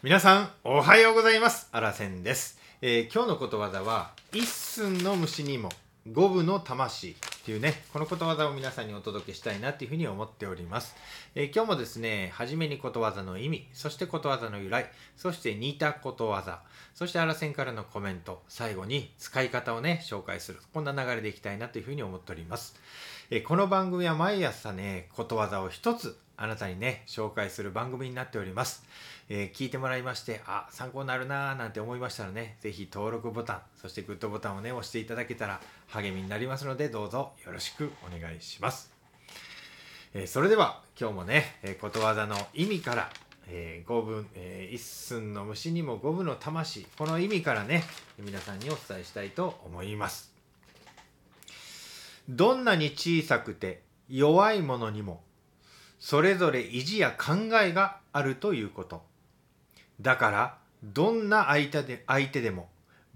皆さんおはようございます。あらせんです、えー今日のことわざは一寸の虫にも五分の魂っていうねこのことわざを皆さんにお届けしたいなっていうふうに思っております、えー今日もですね初めにことわざの意味そしてことわざの由来そして似たことわざそしてあらせんからのコメント最後に使い方をね紹介する。こんな流れでいきたいなというふうに思っております。えこの番組は毎朝ねことわざを一つあなたにね紹介する番組になっております、えー聞いてもらいましてあ参考になるなーなんて思いましたらねぜひ登録ボタンそしてグッドボタンをね押していただけたら励みになりますのでどうぞよろしくお願いします、えーそれでは今日もね、えーことわざの意味からえー五分、えー一寸の虫にも五分の魂この意味からね皆さんにお伝えしたいと思います。どんなに小さくて弱いものにもそれぞれ意地や考えがあるということ。だからどんな相手で相手でも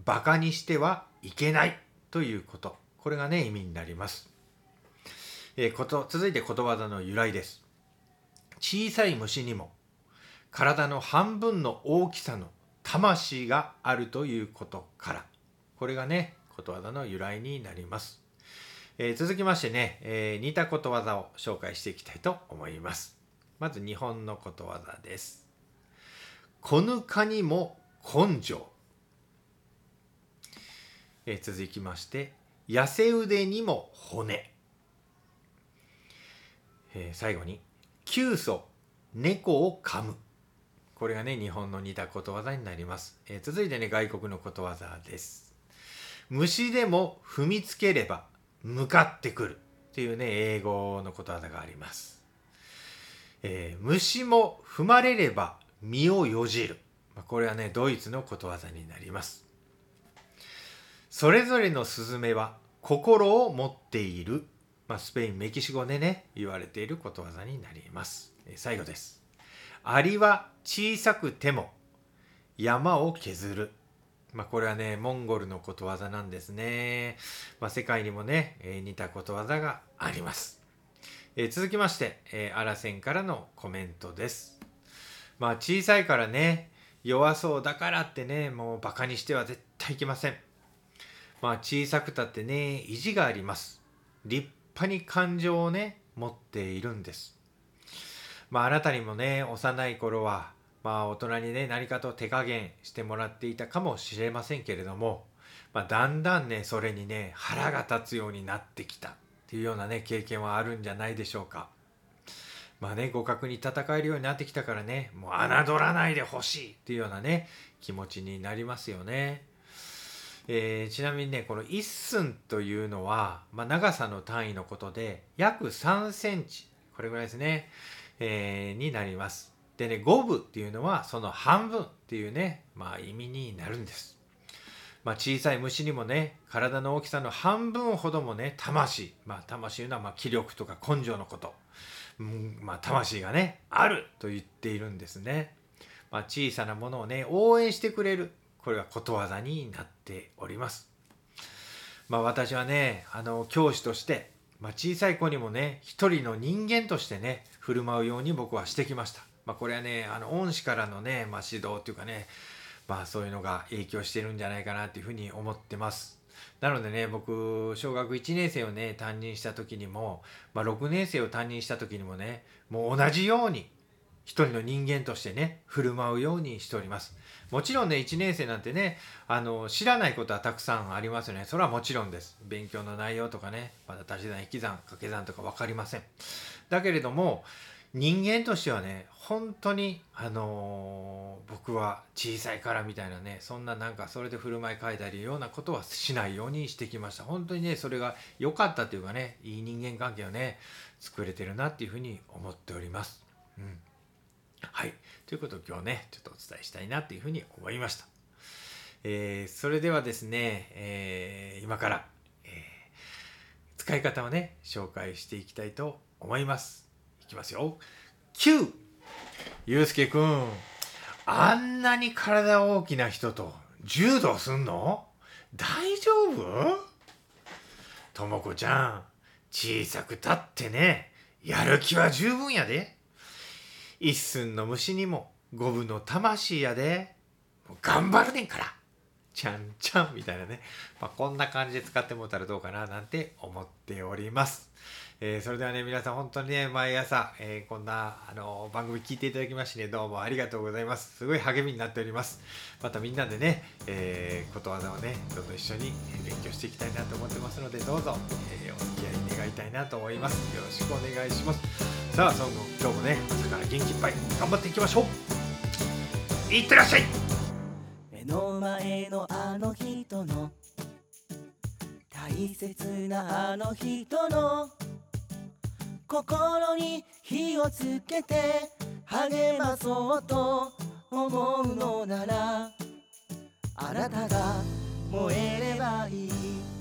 バカにしてはいけないということ。これがね意味になります、えーこと続いてことわざの由来です。小さい虫にも体の半分の大きさの魂があるということから。これがねことわざの由来になります。えー続きましてね、えー似たことわざを紹介していきたいと思います。まず日本のことわざです。こぬかにも根性。えー続きまして、痩せ腕にも骨。えー最後に、急祖猫を噛む。これがね、日本の似たことわざになります。えー続いてね、外国のことわざです。虫でも踏みつければ向かってくるっていうね英語のことわざがあります、えー虫も踏まれれば身をよじる。まこれはねドイツのことわざになります。それぞれのスズメは心を持っている、まあ、スペインメキシコでね言われていることわざになります、えー最後です。アリは小さくても山を削る。まあ、これはね、モンゴルのことわざなんですね。まあ、世界にもね、えー似たことわざがあります。えー続きまして、えー、アラセンからのコメントです。まあ、小さいからね、弱そうだからってね、もうバカにしては絶対いけません。まあ、小さくたってね、意地があります。立派に感情をね、持っているんです。まあ、あなたにもね、幼い頃は、まあ大人にね何かと手加減してもらっていたかもしれませんけれども、まあ、だんだんねそれにね腹が立つようになってきたっていうようなね経験はあるんじゃないでしょうか。まあね互角に戦えるようになってきたからねもう侮らないでほしいっていうようなね気持ちになりますよね。えーちなみにねこの1寸というのは、まあ、長さの単位のことで約3センチこれぐらいですね、えーになります。でね五分っていうのはその半分っていうねまあ意味になるんです。まあ、小さい虫にもね体の大きさの半分ほどもね魂まあ魂というのはまあ気力とか根性のこと、うんまあ、魂がねあると言っているんですね。まあ、小さなものをね応援してくれるこれがことわざになっております。まあ、私はねあの教師として、まあ、小さい子にもね一人の人間としてね振る舞うように僕はしてきました。まあ、これはねあの恩師からのね、まあ、指導っていうかねまあそういうのが影響してるんじゃないかなっていうふうに思ってます。なのでね僕小学1年生をね担任した時にも、まあ、6年生を担任した時にもねもう同じように一人の人間としてね振る舞うようにしております。もちろんね1年生なんてねあの知らないことはたくさんありますよね。それはもちろんです。勉強の内容とかねまだ足し算引き算掛け算とか分かりません。だけれども人間としてはね本当にあのー僕は小さいからみたいなねそんななんかそれで振る舞い変えたりようなことはしないようにしてきました本当にねそれが良かったというかねいい人間関係をね作れてるなっていうふうに思っております。うんはい。ということを今日ね、ちょっとお伝えしたいなっていうふうに思いました。えーそれではですね、えー今から、え使い方をね、紹介していきたいと思います。きますよ。9! ゆうすけくん、あんなに体大きな人と柔道すんの？大丈夫？ともこちゃん、小さくたってね、やる気は十分やで。一寸の虫にも五分の魂やでもう頑張るねんからちゃんちゃんみたいなね、まあ、こんな感じで使ってもらったらどうかななんて思っております。えーそれではね、皆さん本当にね、毎朝、えーこんな、あの番組聞いていただきましてね、どうもありがとうございます。すごい励みになっております。またみんなでね、えーことわざをね、どんどん一緒に勉強していきたいなと思ってますので、どうぞ、えーお付き合い願いたいなと思います。よろしくお願いします。さあ、その今日もね、朝から元気いっぱい頑張っていきましょう。いってらっしゃい目の前のあの人の大切なあの人の心に火をつけて励まそうと思うのならあなたが燃えればいい。